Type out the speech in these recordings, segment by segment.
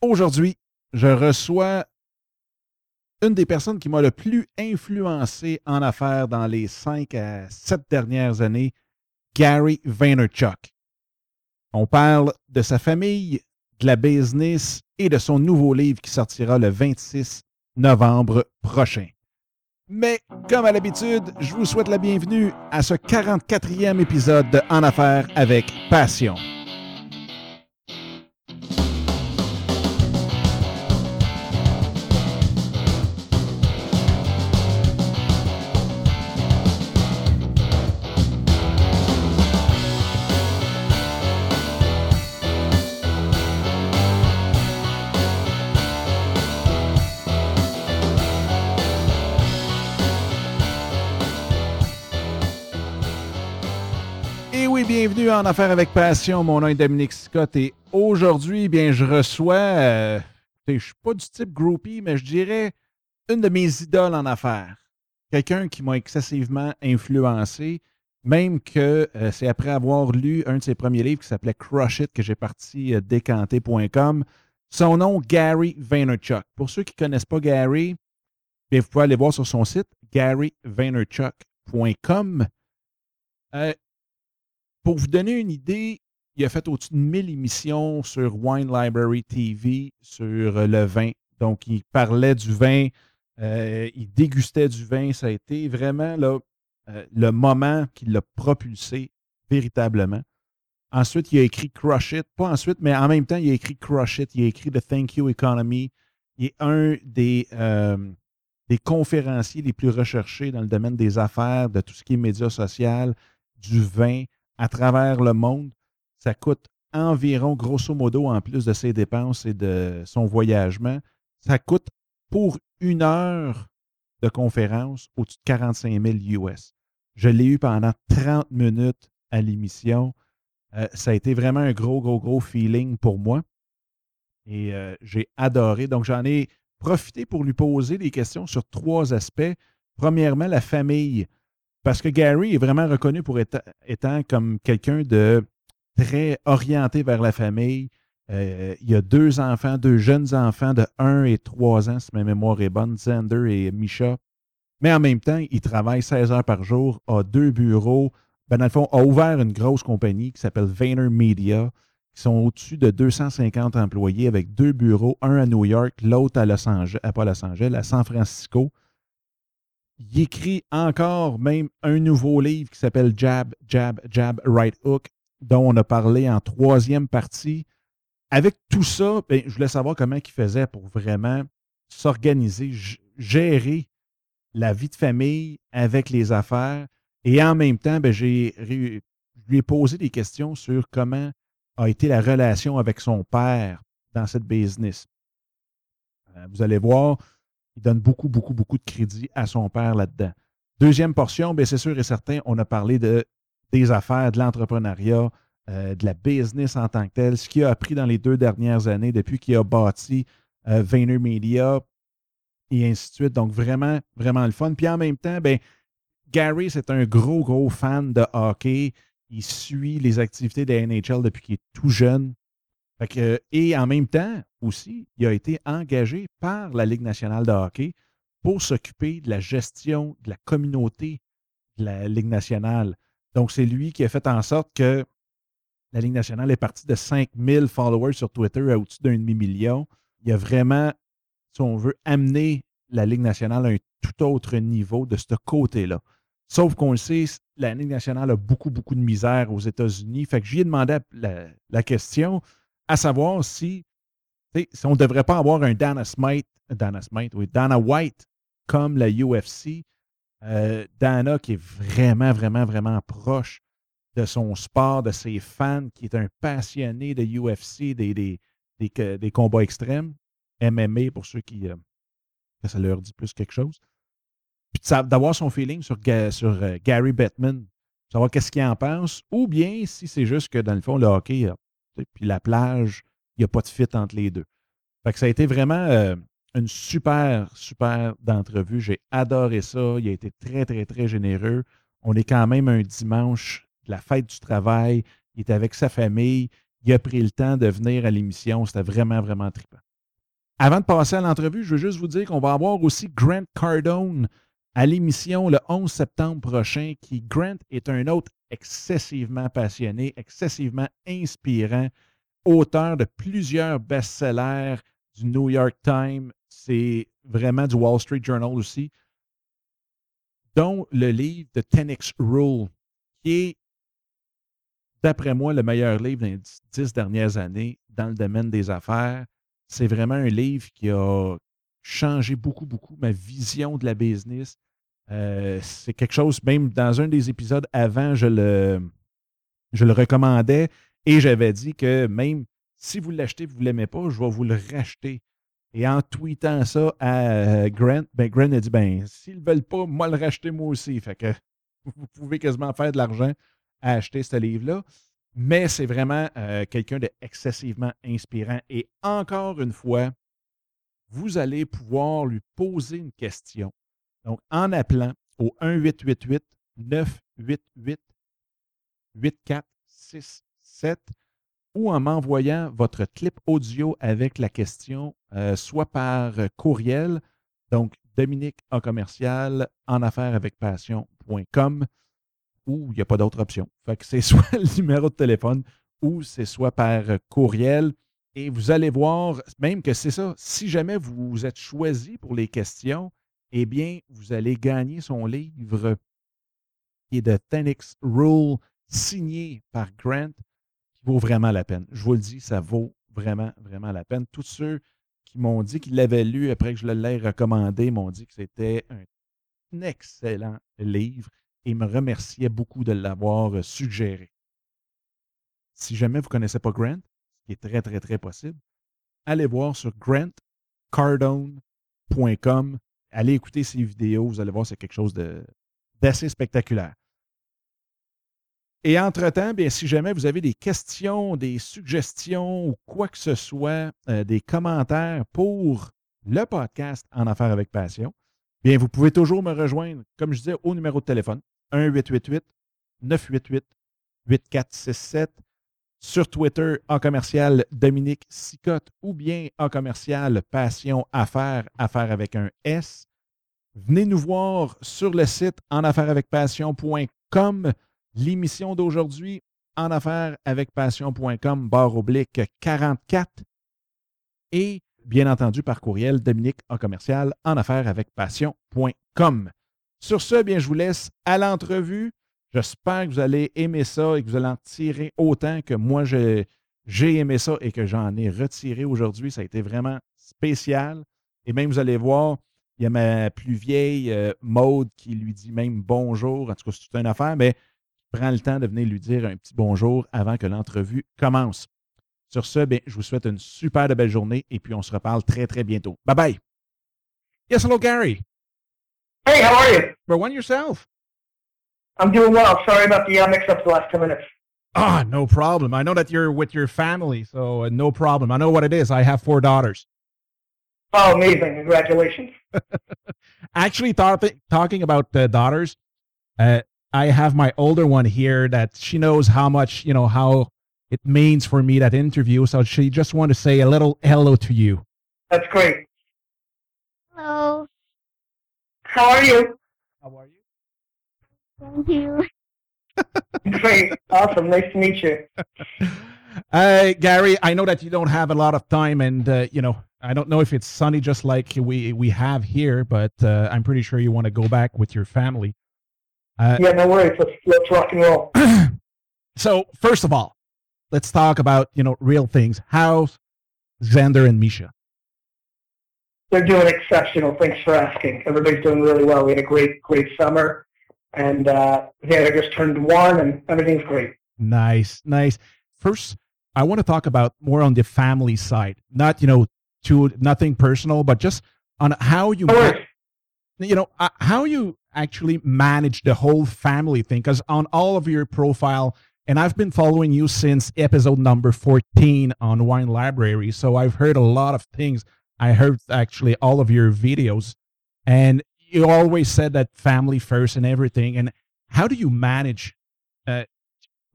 Aujourd'hui, je reçois une des personnes qui m'a le plus influencé en affaires dans les cinq à sept dernières années, Gary Vaynerchuk. On parle de sa famille, de la business et de son nouveau livre qui sortira le 26 novembre prochain. Mais comme à l'habitude, je vous souhaite la bienvenue à ce 44e épisode de En affaires avec passion. En Affaires avec Passion. Mon nom est Dominique Scott et aujourd'hui, bien, je reçois, euh, je ne suis pas du type groupie, mais je dirais une de mes idoles en affaires. Quelqu'un qui m'a excessivement influencé, même que euh, c'est après avoir lu un de ses premiers livres qui s'appelait Crush It que j'ai parti euh, décanter.com. Son nom, Gary Vaynerchuk. Pour ceux qui ne connaissent pas Gary, bien, vous pouvez aller voir sur son site, garyvaynerchuk.com. Euh, pour vous donner une idée, il a fait au-dessus de 1000 émissions sur Wine Library TV sur euh, le vin. Donc, il parlait du vin, euh, il dégustait du vin. Ça a été vraiment là, euh, le moment qui l'a propulsé véritablement. Ensuite, il a écrit Crush It. Pas ensuite, mais en même temps, il a écrit Crush It. Il a écrit The Thank You Economy. Il est un des, des conférenciers les plus recherchés dans le domaine des affaires, de tout ce qui est médias sociaux, du vin à travers le monde. Ça coûte environ, grosso modo, en plus de ses dépenses et de son voyagement, ça coûte pour une heure de conférence au-dessus de 45 000 US. Je l'ai eu pendant 30 minutes à l'émission. Euh, ça a été vraiment un gros, gros, gros feeling pour moi. Et euh, j'ai adoré. Donc, j'en ai profité pour lui poser des questions sur trois aspects. Premièrement, la famille. Parce que Gary est vraiment reconnu pour être, étant comme quelqu'un de très orienté vers la famille. Euh, il a deux enfants, deux jeunes enfants de 1 et 3 ans, si ma mémoire est bonne, Xander et Misha. Mais en même temps, il travaille 16 heures par jour, a deux bureaux. Ben, dans le fond, a ouvert une grosse compagnie qui s'appelle Vayner Media, qui sont au-dessus de 250 employés avec deux bureaux, un à New York, l'autre à Los Angeles, Los Angeles, à San Francisco. Il écrit encore même un nouveau livre qui s'appelle Jab, Jab, Jab, Right Hook, dont on a parlé en troisième partie. Avec tout ça, ben, je voulais savoir comment il faisait pour vraiment s'organiser, gérer la vie de famille avec les affaires. Et en même temps, ben, j'ai, je lui ai posé des questions sur comment a été la relation avec son père dans cette business. Euh, vous allez voir, il donne beaucoup, beaucoup, beaucoup de crédit à son père là-dedans. Deuxième portion, bien, c'est sûr et certain, on a parlé de, des affaires, de l'entrepreneuriat, euh, de la business en tant que tel, ce qu'il a appris dans les deux dernières années depuis qu'il a bâti euh, VaynerMedia et ainsi de suite. Donc, vraiment, vraiment le fun. Puis en même temps, Gary, c'est un gros, gros fan de hockey. Il suit les activités de la NHL depuis qu'il est tout jeune. Et en même temps aussi, il a été engagé par la Ligue nationale de hockey pour s'occuper de la gestion de la communauté de la Ligue nationale. Donc, c'est lui qui a fait en sorte que la Ligue nationale est partie de 5000 followers sur Twitter à au-dessus d'un demi-million. Il a vraiment, si on veut, amener la Ligue nationale à un tout autre niveau de ce côté-là. Sauf qu'on le sait, la Ligue nationale a beaucoup, beaucoup de misère aux États-Unis. Fait que lui ai demandé la, question à savoir si on ne devrait pas avoir un Dana Smite, Dana Dana White comme la UFC. Euh, Dana qui est vraiment, vraiment, vraiment proche de son sport, de ses fans, qui est un passionné de UFC, des, des, des, combats extrêmes, MMA pour ceux qui, euh, ça leur dit plus quelque chose. Puis d'avoir son feeling sur, sur euh, Gary Bettman, savoir qu'est-ce qu'il en pense, ou bien si c'est juste que dans le fond, le hockey, puis la plage, n'y a pas de fit entre les deux. Fait ça a été vraiment euh, une super, super d'entrevue. J'ai adoré ça. Il a été très, très, très généreux. On est quand même un dimanche de la fête du travail. Il est avec sa famille. Il a pris le temps de venir à l'émission. C'était vraiment, vraiment trippant. Avant de passer à l'entrevue, je veux juste vous dire qu'on va avoir aussi Grant Cardone à l'émission le 11 septembre prochain, qui, Grant, est un autre excessivement passionné, excessivement inspirant, auteur de plusieurs best-sellers du New York Times, c'est vraiment du Wall Street Journal aussi, dont le livre de 10X Rule, qui est, d'après moi, le meilleur livre des dix dernières années dans le domaine des affaires. C'est vraiment un livre qui a changé beaucoup, beaucoup ma vision de la business. Euh, c'est quelque chose, même dans un des épisodes avant, je le, je le recommandais et j'avais dit que même si vous l'achetez, vous ne l'aimez pas, je vais vous le racheter. Et en tweetant ça à euh, Grant, ben Grant a dit ben, s'ils ne veulent pas, moi le racheter moi aussi. Fait que vous pouvez quasiment faire de l'argent à acheter ce livre-là. Mais c'est vraiment euh, quelqu'un d'excessivement inspirant. Et encore une fois, vous allez pouvoir lui poser une question. Donc, en appelant au 1-888 988 8467 ou en m'envoyant votre clip audio avec la question, euh, soit par courriel, donc Dominique en commercial en affaires avec passion.com, ou il n'y a pas d'autre option. Fait que c'est soit le numéro de téléphone ou c'est soit par courriel. Et vous allez voir, même que c'est ça, si jamais vous êtes choisi pour les questions, eh bien, vous allez gagner son livre qui est de Tenix Rule, signé par Grant vaut vraiment la peine. Je vous le dis, ça vaut vraiment, vraiment la peine. Tous ceux qui m'ont dit qu'ils l'avaient lu après que je l'ai recommandé m'ont dit que c'était un excellent livre et me remerciaient beaucoup de l'avoir euh, suggéré. Si jamais vous ne connaissez pas Grant, ce qui est très, très, très possible, allez voir sur grantcardone.com. Allez écouter ses vidéos. Vous allez voir, c'est quelque chose d'assez spectaculaire. Et entre-temps, bien, si jamais vous avez des questions, des suggestions ou quoi que ce soit, euh, des commentaires pour le podcast En Affaires avec Passion, bien, vous pouvez toujours me rejoindre, comme je disais, au numéro de téléphone 1-888-988-8467 sur Twitter en commercial Dominique Sicotte ou bien en commercial Passion Affaires, Affaires avec un S. Venez nous voir sur le site en passion.com l'émission d'aujourd'hui en affaires avec passion.com, barre oblique 44. Et bien entendu par courriel, Dominique en commercial en affaires avec passion.com. Sur ce, bien, je vous laisse à l'entrevue. J'espère que vous allez aimer ça et que vous allez en tirer autant que moi j'ai aimé ça et que j'en ai retiré aujourd'hui. Ça a été vraiment spécial. Et même, vous allez voir, il y a ma plus vieille euh, Maude qui lui dit même bonjour. En tout cas, c'est une affaire, mais prends le temps de venir lui dire un petit bonjour avant que l'entrevue commence. Sur ce, bien, je vous souhaite une super belle journée et puis on se reparle très, très bientôt. Bye bye. Yes, hello, Gary. Hey, how are you? For one yourself. I'm doing well. Sorry about the uh, mix-up the last 10 minutes. Ah, no problem. I know that you're with your family, so uh, no problem. I know what it is. I have four daughters. Oh, amazing. Congratulations. Actually, th- talking about the daughters, uh, I have my older one here that she knows how much, you know, how it means for me that interview. So she just want to say a little hello to you. That's great. Hello. How are you? How are you? Thank you. Great. Awesome. Nice to meet you. Uh, Gary, I know that you don't have a lot of time, and uh, you know, I don't know if it's sunny just like we we have here, but uh, I'm pretty sure you want to go back with your family. Uh, yeah, no worries. Let's, let's rock and roll. so, first of all, let's talk about, you know, real things. How's Xander and Misha? They're doing exceptional. Thanks for asking. Everybody's doing really well. We had a great, great summer. And uh, Xander just turned one, and everything's great. Nice, nice. First, I want to talk about more on the family side. Not, you know, to nothing personal, but just on how you, you know, uh, how you actually manage the whole family thing because on all of your profile and i've been following you since episode number 14 on wine library so i've heard a lot of things. I heard actually all of your videos and you always said that family first and everything and how do you manage uh,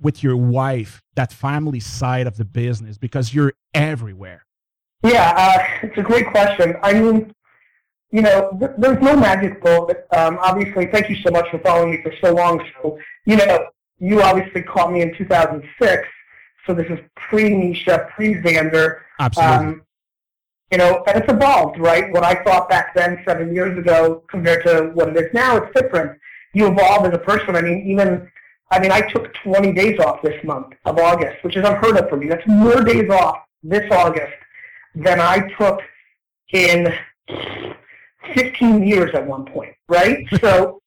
with your wife that family side of the business? Because you're everywhere. Yeah, uh, it's a great question. I mean, you know, th- there's no magic bullet. Um, obviously, thank you so much for following me for so long. So, you know, you obviously caught me in 2006. So this is pre-Misha, pre-Xander. Absolutely. Um, you know, and it's evolved, right? What I thought back then, seven years ago, compared to what it is now, it's different. You evolve as a person. I mean, even, I mean, I took 20 days off this month of August, which is unheard of for me. That's more days off this August than I took in 15 years at one point, right? so,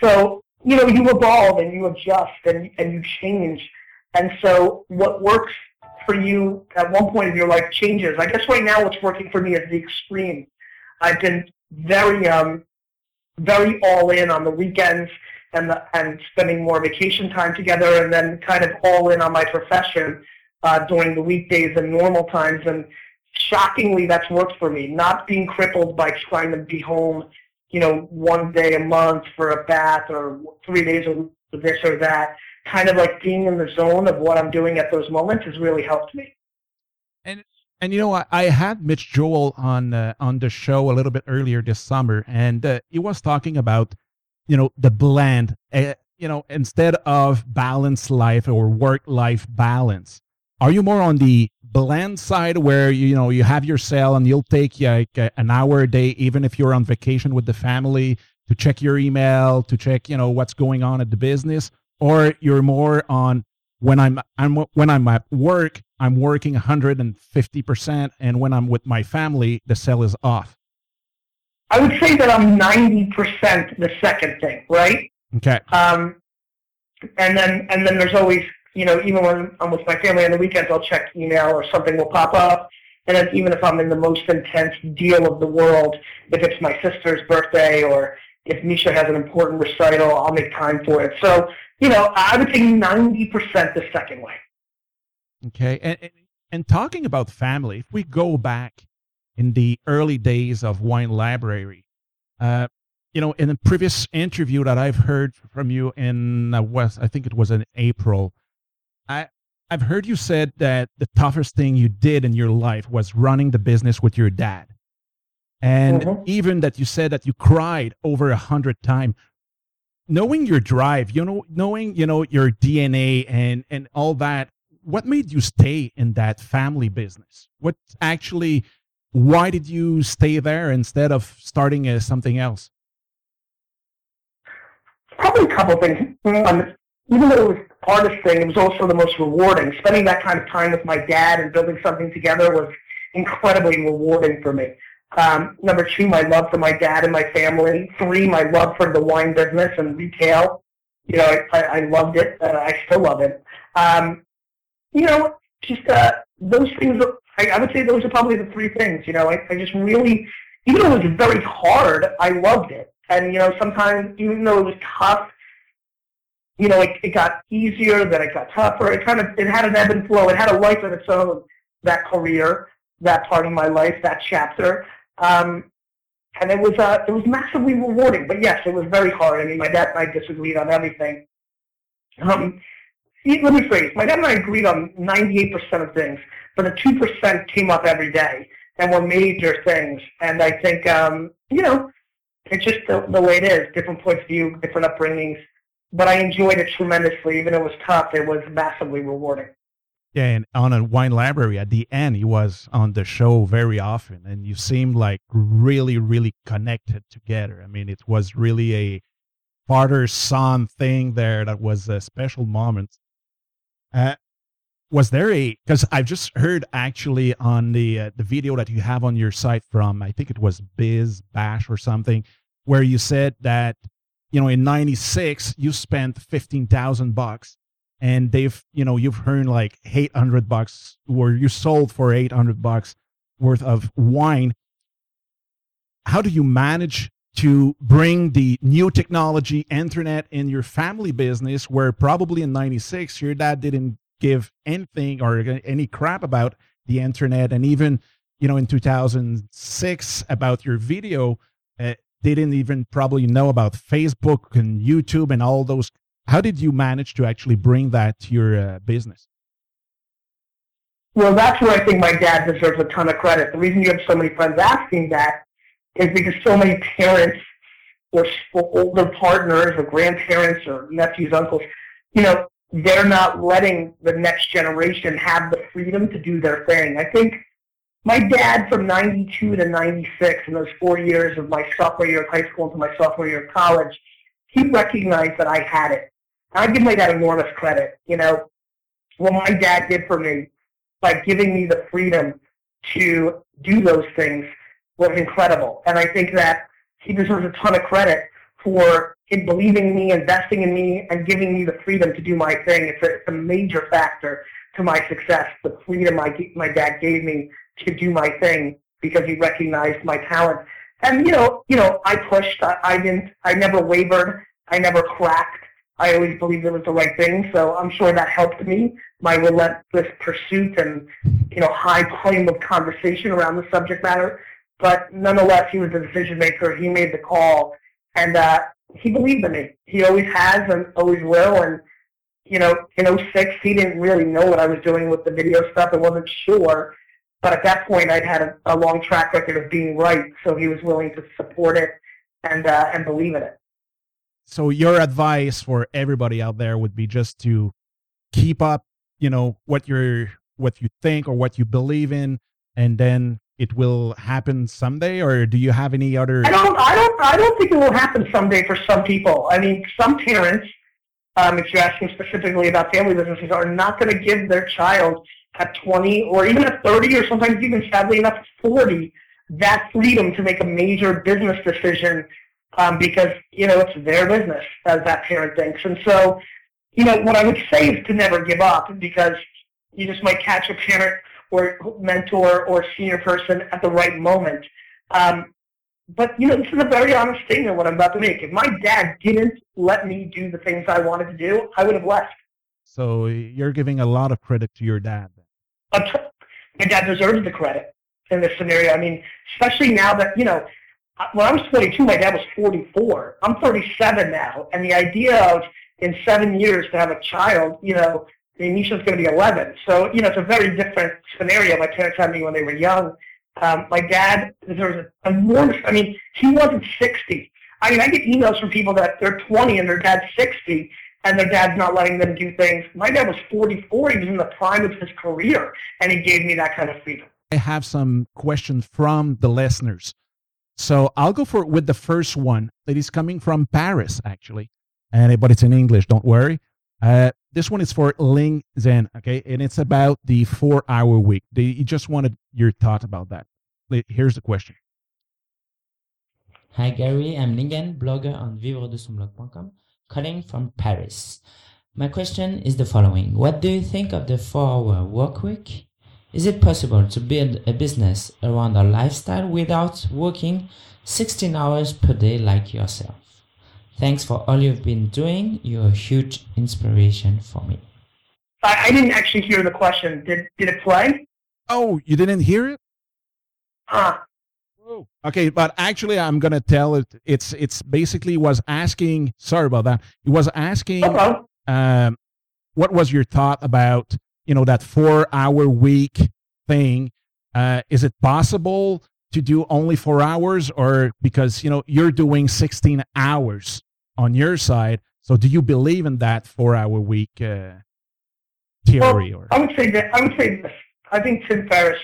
so you know, you evolve and you adjust and and you change, and so what works for you at one point in your life changes. I guess right now what's working for me is the extreme. I've been very um very all in on the weekends and the, and spending more vacation time together, and then kind of all in on my profession uh, during the weekdays and normal times and shockingly, that's worked for me. Not being crippled by trying to be home, you know, one day a month for a bath or three days of this or that. Kind of like being in the zone of what I'm doing at those moments has really helped me. And and you know, I, I had Mitch Joel on uh, on the show a little bit earlier this summer, and uh, he was talking about, you know, the blend. Uh, you know, instead of balanced life or work life balance, are you more on the bland side where you know you have your cell and you'll take like an hour a day even if you're on vacation with the family to check your email to check you know what's going on at the business? Or you're more on when i'm i'm when i'm at work i'm working 150% and when i'm with my family the cell is off? I would say that i'm 90% the second thing right? Okay. Um and then and then there's always you know, even when I'm with my family on the weekends, I'll check email or something will pop up. And then even if I'm in the most intense deal of the world, if it's my sister's birthday or if Misha has an important recital, I'll make time for it. So, you know, I would say 90% the second way. Okay. And, and, talking about family, if we go back in the early days of Wine Library, uh, you know, in a previous interview that I've heard from you in uh, West, I think it was in April, I I've heard you said that the toughest thing you did in your life was running the business with your dad. And mm-hmm. even that you said that you cried over a hundred times. Knowing your drive, you know, knowing, you know, your DNA and and all that, what made you stay in that family business? What actually why did you stay there instead of starting uh, something else? Probably a couple things. Um, even though it was hardest thing, it was also the most rewarding. Spending that kind of time with my dad and building something together was incredibly rewarding for me. Um, number two, my love for my dad and my family. Three, my love for the wine business and retail. You know, I, I loved it. Uh, I still love it. Um, you know, just uh, those things. I, I would say those are probably the three things. You know, I, I just really, even though it was very hard, I loved it. And you know, sometimes even though it was tough, you know, it, it got easier, then it got tougher. It kind of it had an ebb and flow. It had a life of its own. That career, that part of my life, that chapter, um, and it was uh, it was massively rewarding. But yes, it was very hard. I mean, my dad and I disagreed on everything. Um, let me phrase. My dad and I agreed on 98% of things, but the 2% came up every day and were major things. And I think, um, you know, it's just the, the way it is. Different points of view, different upbringings but I enjoyed it tremendously. Even though it was tough, it was massively rewarding. Yeah, and on a wine library at the end, he was on the show very often, and you seemed like really, really connected together. I mean, it was really a father son thing there that was a special moment. Uh, was there a because I've just heard actually on the uh, the video that you have on your site from I think it was Biz Bash or something where you said that you know, in 96, you spent 15,000 bucks and they've, you know, you've earned like 800 bucks or you sold for 800 bucks worth of wine. How do you manage to bring the new technology, internet in your family business where probably in 96, your dad didn't give anything or any crap about the internet and even, you know, in 2006 about your video, uh, didn't even probably know about Facebook and YouTube and all those. How did you manage to actually bring that to your uh, business? Well, that's where I think my dad deserves a ton of credit. The reason you have so many friends asking that is because so many parents or, older partners or grandparents or nephews, uncles, you know, they're not letting the next generation have the freedom to do their thing. I think my dad from 92 to 96 in those four years of my sophomore year of high school into my sophomore year of college, he recognized that I had it. I give my dad enormous credit. You know, what my dad did for me by giving me the freedom to do those things was incredible. And I think that he deserves a ton of credit for in believing in me, investing in me, and giving me the freedom to do my thing. It's a, it's a major factor to my success, the freedom my, my dad gave me to do my thing because he recognized my talent. And, you know, you know, I pushed. I, I didn't, I never wavered. I never cracked. I always believed it was the right thing. So I'm sure that helped me, my relentless pursuit and, you know, high volume of conversation around the subject matter. But nonetheless, he was the decision maker. He made the call. And uh, he believed in me. He always has and always will. And, you know, in 06, he didn't really know what I was doing with the video stuff. I wasn't sure. But at that point, I'd had a, a long track record of being right. So he was willing to support it and, uh, and believe in it. So your advice for everybody out there would be just to keep up, you know, what you're, what you think or what you believe in, and then it will happen someday or do you have any other I don't I don't I don't think it will happen someday for some people. I mean some parents, um, if you're asking specifically about family businesses, are not gonna give their child at twenty or even at thirty or sometimes even sadly enough at forty that freedom to make a major business decision um, because, you know, it's their business as that parent thinks. And so, you know, what I would say is to never give up because you just might catch a parent or mentor or senior person at the right moment. Um, but you know, this is a very honest statement what I'm about to make. If my dad didn't let me do the things I wanted to do, I would have left. So you're giving a lot of credit to your dad. My dad deserves the credit in this scenario. I mean, especially now that you know, when I was 22, my dad was 44. I'm 37 now, and the idea of in seven years to have a child, you know, mean, Misha's going to be 11. So, you know, it's a very different scenario. My parents had me when they were young. Um, my dad, was an enormous, I mean, he wasn't 60. I mean, I get emails from people that they're 20 and their dad's 60 and their dad's not letting them do things. My dad was 44. He was in the prime of his career and he gave me that kind of freedom. I have some questions from the listeners. So I'll go for with the first one that is coming from Paris, actually. And, but it's in English, don't worry. Uh, this one is for Ling Zen, okay, and it's about the four-hour week. They just wanted your thought about that. Here's the question. Hi Gary, I'm Lingen, blogger on vivredesonblog.com, calling from Paris. My question is the following: What do you think of the four-hour work week? Is it possible to build a business around a lifestyle without working 16 hours per day like yourself? Thanks for all you've been doing. You're a huge inspiration for me. I, I didn't actually hear the question. Did did it play? Oh, you didn't hear it? Huh. Okay, but actually, I'm gonna tell it. It's it's basically was asking. Sorry about that. It was asking. Okay. Um, what was your thought about you know that four hour week thing? Uh, is it possible to do only four hours, or because you know you're doing 16 hours? on your side. So do you believe in that four-hour week uh, theory? Well, or? I would say that I would say this. I think Tim Ferriss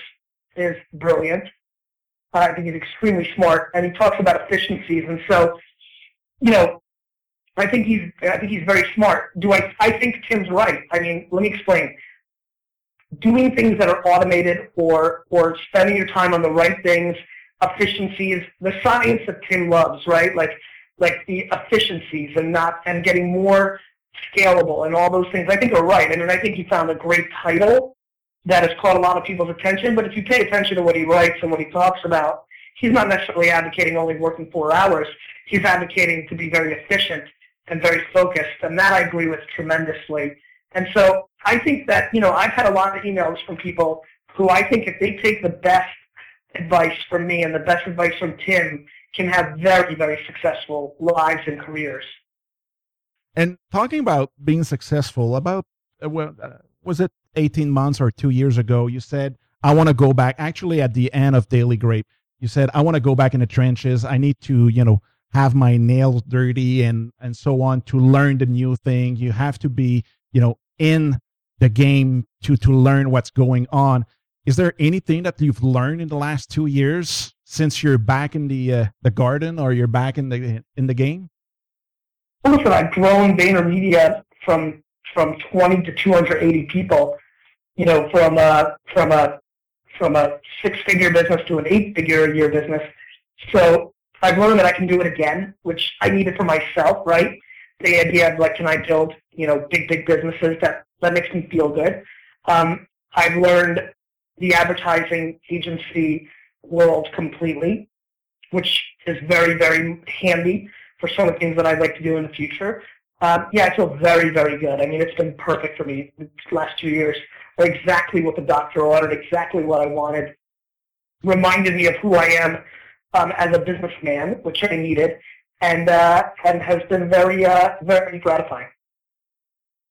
is brilliant. I think he's extremely smart, and he talks about efficiencies. And so, you know, I think he's I think he's very smart. Do I? I think Tim's right. I mean, let me explain. Doing things that are automated, or or spending your time on the right things, efficiencies, the science that Tim loves, right? Like like the efficiencies and not and getting more scalable and all those things I think are right. I mean I think he found a great title that has caught a lot of people's attention, but if you pay attention to what he writes and what he talks about, he's not necessarily advocating only working four hours. He's advocating to be very efficient and very focused, and that I agree with tremendously. And so I think that, you know, I've had a lot of emails from people who I think if they take the best advice from me and the best advice from Tim can have very, very successful lives and careers. And talking about being successful, about uh, well, uh, was it 18 months or two years ago, you said, I want to go back. Actually, at the end of Daily Grape, you said, I want to go back in the trenches. I need to, you know, have my nails dirty and and so on to learn the new thing. You have to be, you know, in the game to to learn what's going on. Is there anything that you've learned in the last two years since you're back in the uh, the garden or you're back in the in the game? Listen, I've grown VaynerMedia from from 20 to 280 people. You know, from a from a from a six figure business to an eight figure a year business. So I've learned that I can do it again, which I needed for myself, right? The idea of like, can I build, you know, big, big businesses that, that makes me feel good. Um, I've learned the advertising agency world completely, which is very, very handy for some of the things that I'd like to do in the future. Um, yeah, I feel very, very good. I mean, it's been perfect for me the last two years. Exactly what the doctor ordered, exactly what I wanted. Reminded me of who I am um, as a businessman, which I needed, and uh, and has been very uh, very gratifying.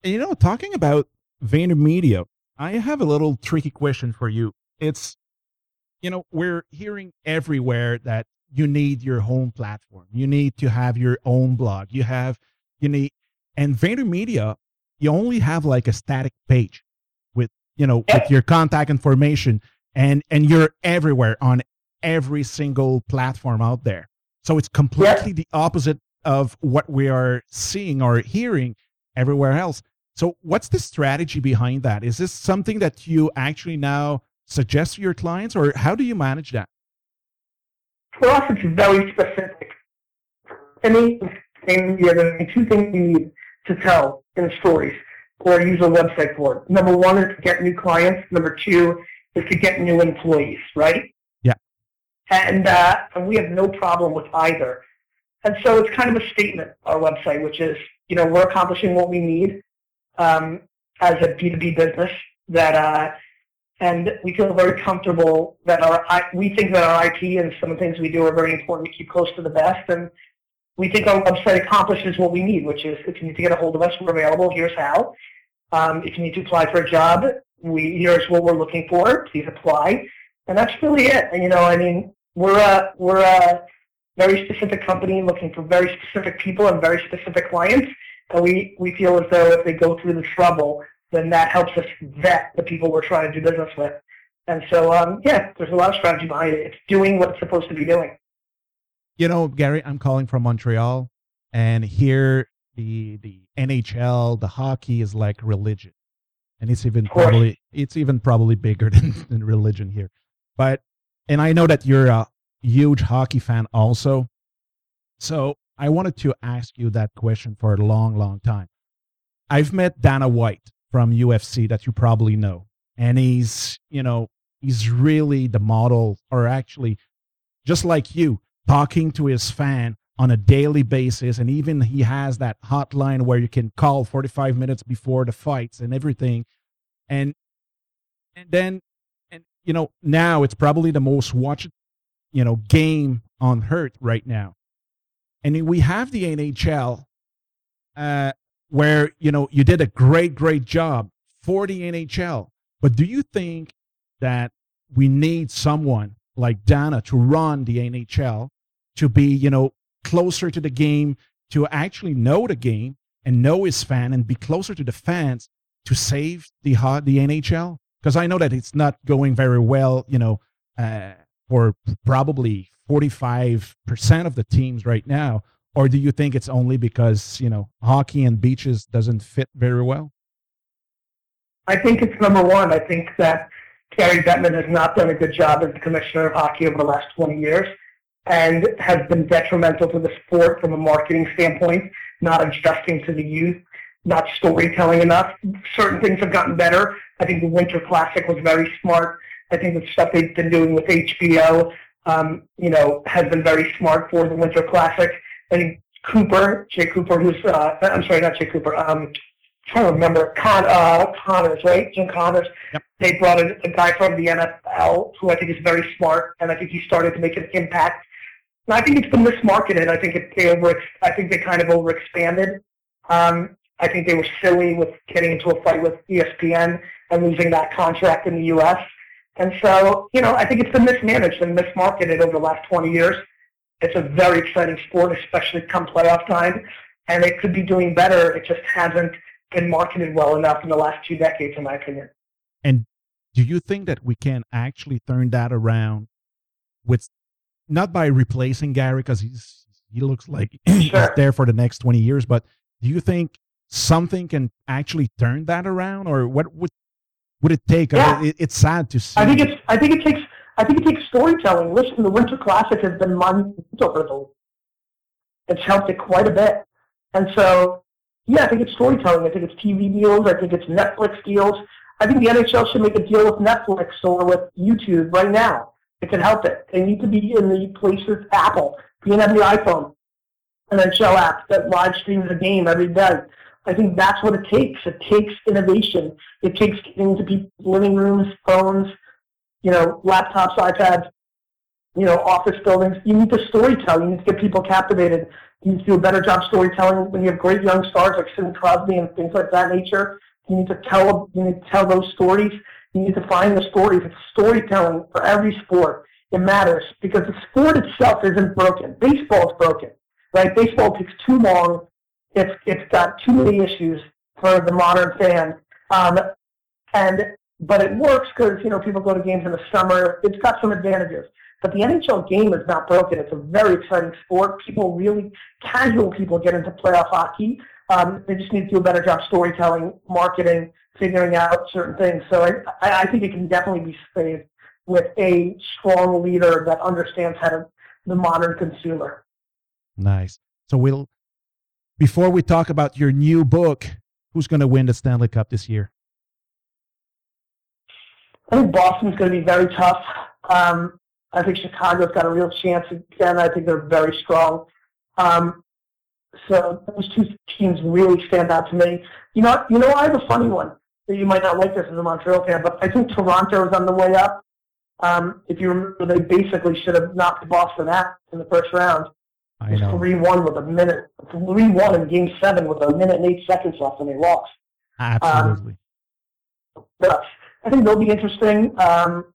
You know, talking about VaynerMedia, I have a little tricky question for you. It's, you know, we're hearing everywhere that you need your home platform. You need to have your own blog. You have, you need, and VaynerMedia, you only have like a static page you know, with your contact information and, and you're everywhere on every single platform out there. So it's completely the opposite of what we are seeing or hearing everywhere else. So what's the strategy behind that? Is this something that you actually now suggest to your clients or how do you manage that? For us, it's very specific. Any thing, yeah, the two things you need to tell in stories or use a website for. it. Number one is to get new clients. Number two is to get new employees, right? and, uh, and we have no problem with either. And so it's kind of a statement, our website, which is, you know, we're accomplishing what we need um, as a B2B business that, uh, and we feel very comfortable that our, we think that our IP and some of the things we do are very important to keep close to the best. And we think our website accomplishes what we need, which is if you need to get a hold of us, we're available. Here's how. Um, if you need to apply for a job, we here's what we're looking for. Please apply. And that's really it. And, you know, I mean, we're a we're a very specific company looking for very specific people and very specific clients, and we we feel as though if they go through the trouble, then that helps us vet the people we're trying to do business with. And so, um, yeah, there's a lot of strategy behind it. It's doing what it's supposed to be doing. You know, Gary, I'm calling from Montreal, and here the the NHL, the hockey is like religion, and it's even probably it's even probably bigger than, than religion here. But and I know that you're a huge hockey fan also. So I wanted to ask you that question for a long, long time. I've met Dana White from UFC that you probably know. And he's, you know, he's really the model, or actually, just like you, talking to his fan on a daily basis. And even he has that hotline where you can call 45 minutes before the fights and everything. And and then and you know, now it's probably the most watched, you know, game on earth right now. And we have the NHL, uh, where you know you did a great, great job for the NHL. But do you think that we need someone like Dana to run the NHL to be, you know, closer to the game, to actually know the game and know his fan and be closer to the fans to save the the NHL? because I know that it's not going very well, you know, uh, for probably 45% of the teams right now? Or do you think it's only because, you know, hockey and beaches doesn't fit very well? I think it's number one. I think that Gary Bettman has not done a good job as the commissioner of hockey over the last 20 years and has been detrimental to the sport from a marketing standpoint, not adjusting to the youth not storytelling enough. Certain things have gotten better. I think the Winter Classic was very smart. I think the stuff they've been doing with HBO, um, you know, has been very smart for the Winter Classic. I think Cooper, Jay Cooper, who's, uh, I'm sorry, not Jay Cooper, um, I'm trying to remember, Con, uh, Connors, right? Jim Connors. Yep. They brought in a guy from the NFL who I think is very smart, and I think he started to make an impact. I think it's been mismarketed. I think it, they over, I think they kind of overexpanded. Um, I think they were silly with getting into a fight with ESPN and losing that contract in the U.S. And so, you know, I think it's been mismanaged and mismarketed over the last 20 years. It's a very exciting sport, especially come playoff time, and it could be doing better. It just hasn't been marketed well enough in the last two decades, in my opinion. And do you think that we can actually turn that around with not by replacing Gary because he's he looks like he's Sure. there for the next 20 years, but do you think something can actually turn that around or what would would it take? Yeah. it, it's sad to see. I think it's. I think it takes. I think it takes storytelling. Listen, the Winter Classic has been monumental for the. It's helped it quite a bit, and so yeah, I think it's storytelling. I think it's TV deals. I think it's Netflix deals. I think the NHL should make a deal with Netflix or with YouTube right now. It can help it. They need to be in the places Apple, being on the iPhone, an NHL app that live streams a game every day. I think that's what it takes. It takes innovation. It takes getting into people's living rooms, phones, you know, laptops, iPads, you know, office buildings. You need to storytell. You need to get people captivated. You need to do a better job storytelling when you have great young stars like Sidney Crosby and things like that nature. You need to tell you need to tell those stories. You need to find the stories. It's storytelling for every sport. It matters because the sport itself isn't broken. Baseball is broken, right? Baseball takes too long. It's it's got too many issues for the modern fan. Um, and but it works because you know people go to games in the summer. It's got some advantages. But the NHL game is not broken. It's a very exciting sport. People really, casual people get into playoff hockey. Um, they just need to do a better job storytelling, marketing, figuring out certain things. So I, I think it can definitely be saved with a strong leader that understands how to the modern consumer. nice. So we'll before we talk about your new book, who's going to win the Stanley Cup this year? I think Boston's going to be very tough. Um, I think Chicago's got a real chance again. I think they're very strong. Um, so those two teams really stand out to me. You know, you know, I have a funny one you might not like this as a Montreal fan, but I think Toronto is on the way up. Um, if you remember, they basically should have knocked Boston out in the first round. I It was know. three one with a minute, three one in Game Seven with a minute and eight seconds left, and they lost. Absolutely. But I think they'll be interesting. Um,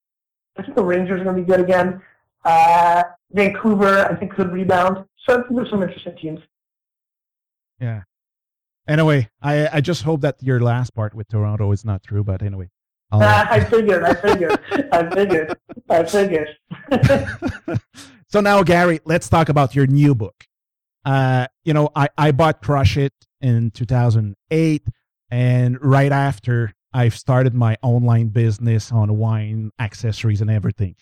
I think the Rangers are going to be good again. Uh, Vancouver, I think, could rebound. So I think there's some interesting teams. yeah. Anyway, I I just hope that your last part with Toronto is not true, but anyway. I figured, I figured, I figured, I figured. so now, Gary, let's talk about your new book. Uh, you know, I, I bought Crush It in 2008, and right after I've started my online business on wine accessories and everything.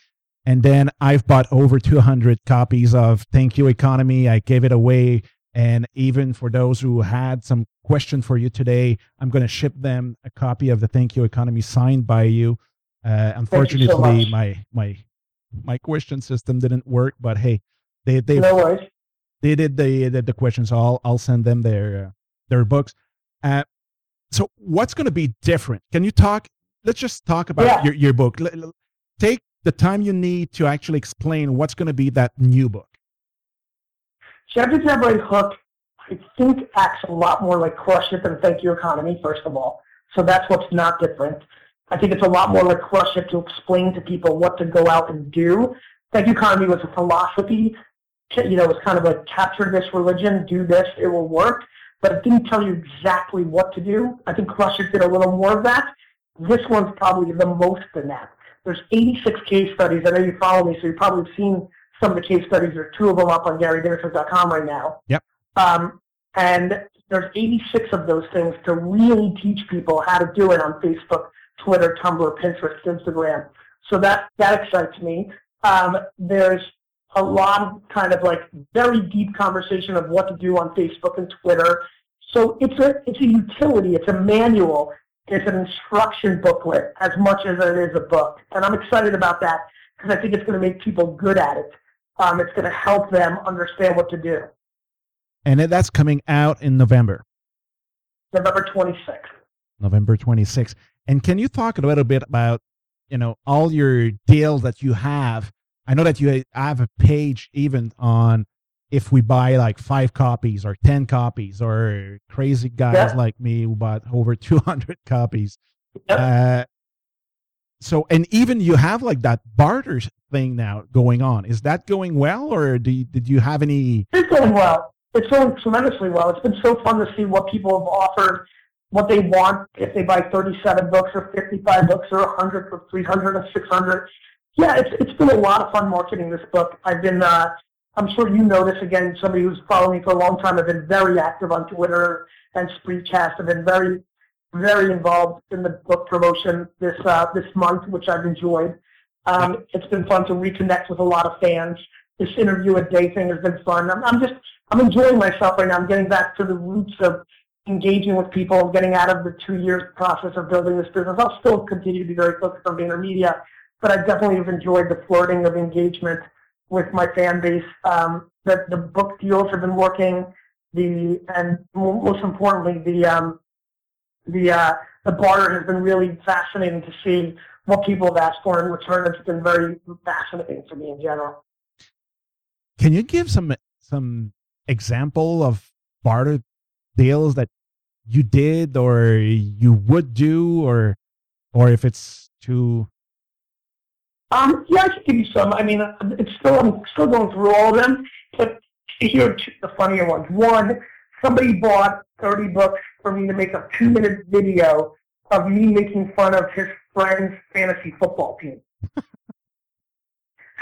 And then I've bought over 200 copies of Thank You Economy. I gave it away. And even for those who had some question for you today, I'm going to ship them a copy of the Thank You Economy signed by you. Uh, unfortunately, much. my my my question system didn't work, but hey, they they No they did the the, the questions. So I'll I'll send them their uh, their books. Uh, so what's going to be different? Can you talk? Let's just talk about Yeah. your your book. L- take the time you need to actually explain what's going to be that new book. Jab, Jab, Jab, Right Hook, I think, acts a lot more like Crush It than Thank You Economy, first of all. So that's what's not different. I think it's a lot more like Crush It to explain to people what to go out and do. Thank You Economy was a philosophy. You know, it was kind of like capture this religion, do this, it will work. But it didn't tell you exactly what to do. I think Crush It did a little more of that. This one's probably the most than that. There's 86 case studies. I know you follow me, so you've probably seen some of the case studies. are two of them up on GaryVaynerchuk.com right now. Yep. Um, and there's 86 of those things to really teach people how to do it on Facebook, Twitter, Tumblr, Pinterest, Instagram. So that that excites me. Um, there's a lot of kind of like very deep conversation of what to do on Facebook and Twitter. So it's a it's a utility. It's a manual. It's an instruction booklet as much as it is a book, and I'm excited about that because I think it's going to make people good at it. Um, it's going to help them understand what to do. And that's coming out in November, November 26th. November 26th. And can you talk a little bit about, you know, all your deals that you have? I know that you have a page even on if we buy like five copies or 10 copies or crazy guys Yeah. like me who bought over 200 copies. Yep. Uh, so, and even you have like that barter thing now going on. Is that going well or do you, did you have any? It's going well. It's going tremendously well. It's been so fun to see what people have offered, what they want if they buy 37 books or 55 books or 100 or 300 or 600. Yeah, it's it's been a lot of fun marketing this book. I've been, uh, I'm sure you know this again, somebody who's following me for a long time. I've been very active on Twitter and Spreecast. I've been very, very involved in the book promotion this uh, this month, which I've enjoyed. Um, it's been fun to reconnect with a lot of fans. This interview a day thing has been fun. I'm, I'm just I'm enjoying myself right now. I'm getting back to the roots of engaging with people, getting out of the two years process of building this business. I'll still continue to be very focused on VaynerMedia, but I definitely have enjoyed the flirting of engagement with my fan base. Um, the, the book deals have been working. The and most importantly, the um, the uh, the barter has been really fascinating to see what people have asked for in return. It's been very fascinating for me in general. Can you give some some example of barter deals that you did or you would do or or if it's too Um, yeah, I can give you some. I mean, it's still I'm still going through all of them, but here are two, the funnier ones. One, somebody bought 30 books for me to make a two-minute video of me making fun of his friend's fantasy football team,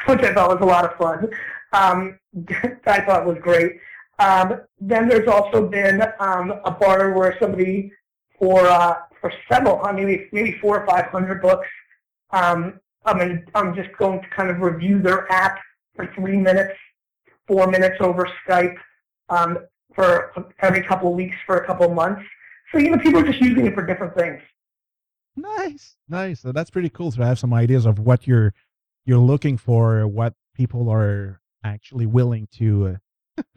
which I thought was a lot of fun. Um, I thought was great. Um, then there's also been um, a barter where somebody for uh, for several, I mean, maybe four or five hundred books. Um, I mean, I'm just going to kind of review their app for three minutes, four minutes over Skype um, for every couple of weeks for a couple of months. So you know, people are just using it for different things. Nice, nice. So that's pretty cool to have some ideas of what you're you're looking for, what people are actually willing to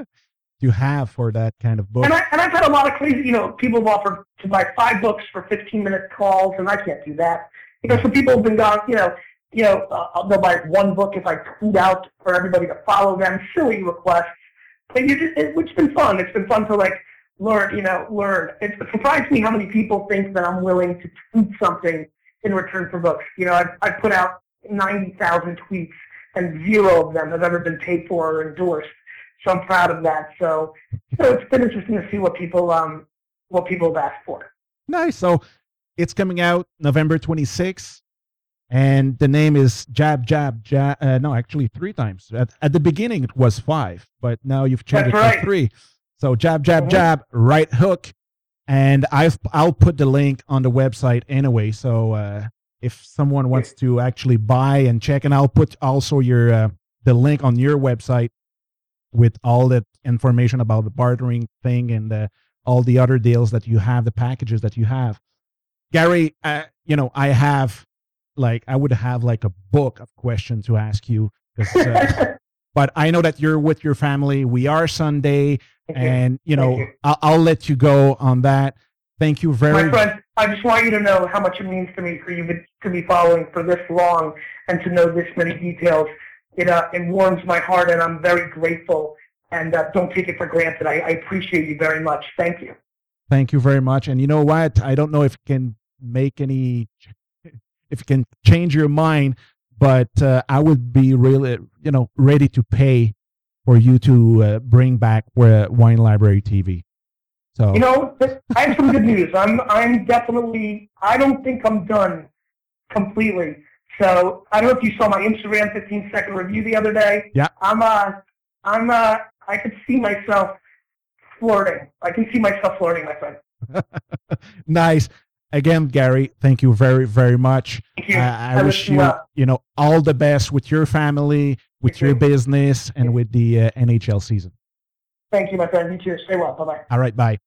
uh, to have for that kind of book. And I and I've had a lot of crazy, you know, people have offered to buy five books for 15 minute calls, and I can't do that. You know, so people have been gone, you know, you know, uh, they'll buy one book if I tweet out for everybody to follow them, silly requests. But you just, it, it's been fun. It's been fun to like learn, you know, learn. It surprised me how many people think that I'm willing to tweet something in return for books. You know, I've, I've put out 90,000 tweets and zero of them have ever been paid for or endorsed. So I'm proud of that. So, so it's been interesting to see what people, um, what people have asked for. Nice. So it's coming out November 26th. And the name is Jab Jab Jab. Uh, no, actually three times. At, at the beginning it was five, but now you've changed That's it to three. So Jab Jab Mhm. Jab, right hook, and I've I'll put the link on the website anyway. So uh, if someone wants to actually buy and check, and I'll put also your uh, the link on your website with all that information about the bartering thing and uh, all the other deals that you have, the packages that you have. Gary, uh, you know, I have like I would have like a book of questions to ask you. uh, but I know that you're with your family. We are Sunday, and you know, you. I'll, I'll let you go on that. Thank you very My friend, I just want you to know how much it means to me for you to be following for this long and to know this many details. It uh, it warms my heart, and I'm very grateful. And uh, don't take it for granted. I, I appreciate you very much. Thank you. Thank you very much. And you know what? I don't know if it can make any, if it can change your mind, but uh, I would be really, you know, ready to pay for you to uh, bring back Wine Library TV. So You know, I have some good news. I'm I'm definitely. I don't think I'm done completely. So I don't know if you saw my Instagram 15 second review the other day. Yeah. I'm uh I'm uh I could see myself flirting. I can see myself flirting, my friend. nice. Again, Gary, thank you very, very much. Uh, I I wish you, you well. you know, all the best with your family, with Thank your you. business, and with the uh, NHL season. Thank you, my friend. You too. Stay well. Bye bye. All right, bye.